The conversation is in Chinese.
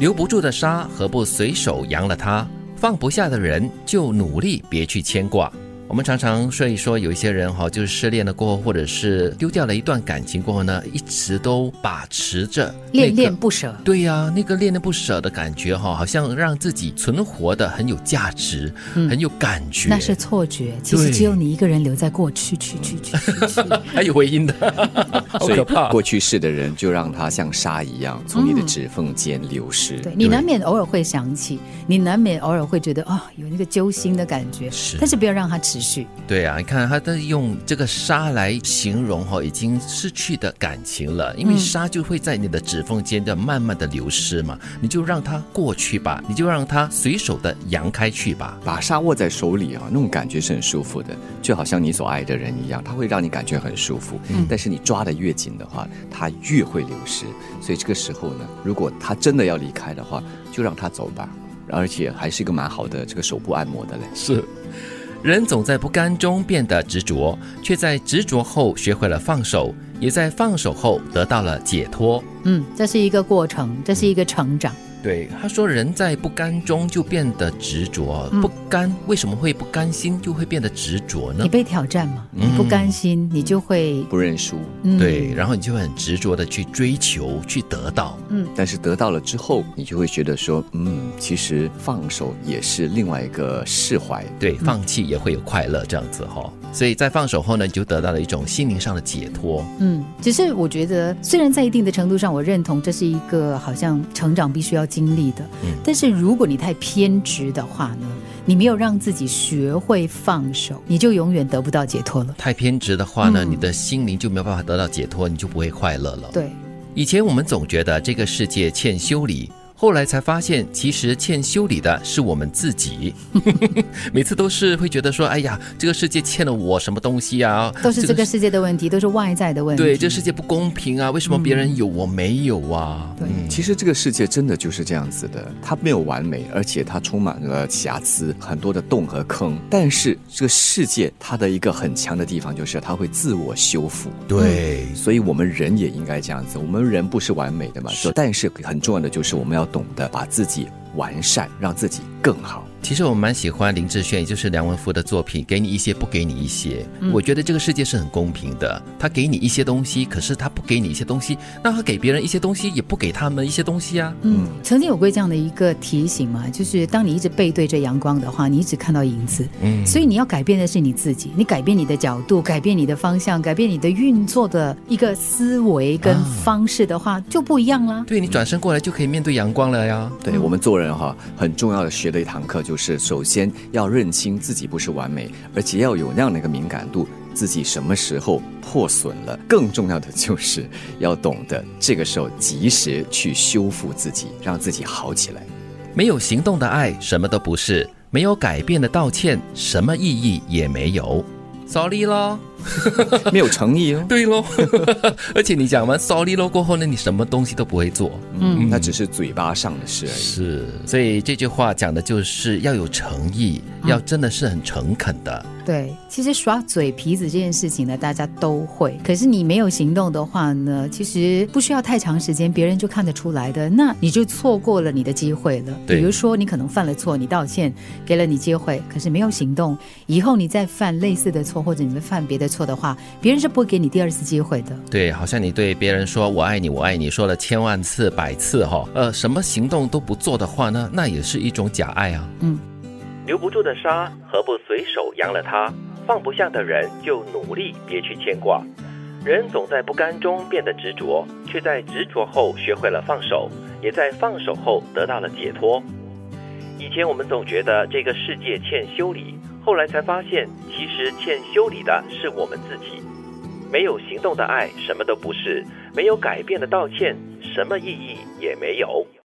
留不住的沙，何不随手扬了它？放不下的人，就努力别去牵挂。我们常常所以说，有一些人哈，就是失恋了过后，或者是丢掉了一段感情过后呢，一直都把持着恋恋不舍。对呀，那个恋恋不舍的感觉哈，好像让自己存活的很有价值，很有感觉。那是错觉，其实只有你一个人留在过去，去去去去。还有回音的，好可怕。过去式的人，就让他像沙一样从你的指缝间流失。对你难免偶尔会想起，你难免偶尔会觉得啊，有那个揪心的感觉。是，但是不要让它持。对啊，你看他都用这个沙来形容哈，已经失去的感情了。因为沙就会在你的指缝间的慢慢的流失嘛，你就让它过去吧，你就让它随手的扬开去吧。把沙握在手里啊，那种感觉是很舒服的，就好像你所爱的人一样，他会让你感觉很舒服。嗯，但是你抓的越紧的话，它越会流失。所以这个时候呢，如果他真的要离开的话，就让他走吧。而且还是一个蛮好的这个手部按摩的嘞。是。人总在不甘中变得执着，却在执着后学会了放手，也在放手后得到了解脱。嗯，这是一个过程，这是一个成长。对，他说人在不甘中就变得执着，不甘为什么会不甘心，就会变得执着呢？你被挑战嘛，你不甘心，你就会不认输。对，然后你就会很执着的去追求，去得到。嗯，但是得到了之后，你就会觉得说，嗯，其实放手也是另外一个释怀。对，放弃也会有快乐，这样子哈。所以在放手后呢，你就得到了一种心灵上的解脱。嗯，只是我觉得，虽然在一定的程度上，我认同这是一个好像成长必须要经历的。嗯，但是如果你太偏执的话呢，你没有让自己学会放手，你就永远得不到解脱了。太偏执的话呢，你的心灵就没有办法得到解脱，你就不会快乐了。对，以前我们总觉得这个世界欠修理。后来才发现，其实欠修理的是我们自己。每次都是会觉得说：“哎呀，这个世界欠了我什么东西啊？”都是这个世界的问题，都是外在的问题。对，这世界不公平啊！为什么别人有我没有啊？对，其实这个世界真的就是这样子的，它没有完美，而且它充满了瑕疵，很多的洞和坑。但是这个世界它的一个很强的地方就是它会自我修复。对，所以我们人也应该这样子。我们人不是完美的嘛？但是很重要的就是我们要。懂得把自己完善，让自己更好。其实我蛮喜欢林志炫，也就是梁文福的作品，给你一些，不给你一些。我觉得这个世界是很公平的，他给你一些东西，可是他不给你一些东西，那他给别人一些东西，也不给他们一些东西啊。嗯，曾经有过这样的一个提醒嘛，就是当你一直背对着阳光的话，你一直看到影子。嗯，所以你要改变的是你自己，你改变你的角度，改变你的方向，改变你的运作的一个思维跟方式的话，就不一样啦。对你转身过来就可以面对阳光了呀。对我们做人哈，很重要的学的一堂课。就就是首先要认清自己不是完美，而且要有那样的一个敏感度，自己什么时候破损了。更重要的就是要懂得这个时候及时去修复自己，让自己好起来。没有行动的爱什么都不是，没有改变的道歉什么意义也没有。Sorry 咯。没有诚意哦。对喽，而且你讲完 sorry 喽过后呢，你什么东西都不会做，嗯，那只是嘴巴上的事而已。是，所以这句话讲的就是要有诚意，要真的是很诚恳的。对，其实耍嘴皮子这件事情呢，大家都会。可是你没有行动的话呢，其实不需要太长时间，别人就看得出来的。那你就错过了你的机会了。比如说，你可能犯了错，你道歉，给了你机会，可是没有行动，以后你再犯类似的错，或者你们犯别的。错的话，别人是不会给你第二次机会的。对，好像你对别人说“我爱你，我爱你”，说了千万次、百次哈，呃，什么行动都不做的话呢？那也是一种假爱啊。嗯，留不住的沙，何不随手扬了它？放不下的人，就努力别去牵挂。人总在不甘中变得执着，却在执着后学会了放手，也在放手后得到了解脱。以前我们总觉得这个世界欠修理。后来才发现，其实欠修理的是我们自己。没有行动的爱什么都不是，没有改变的道歉什么意义也没有。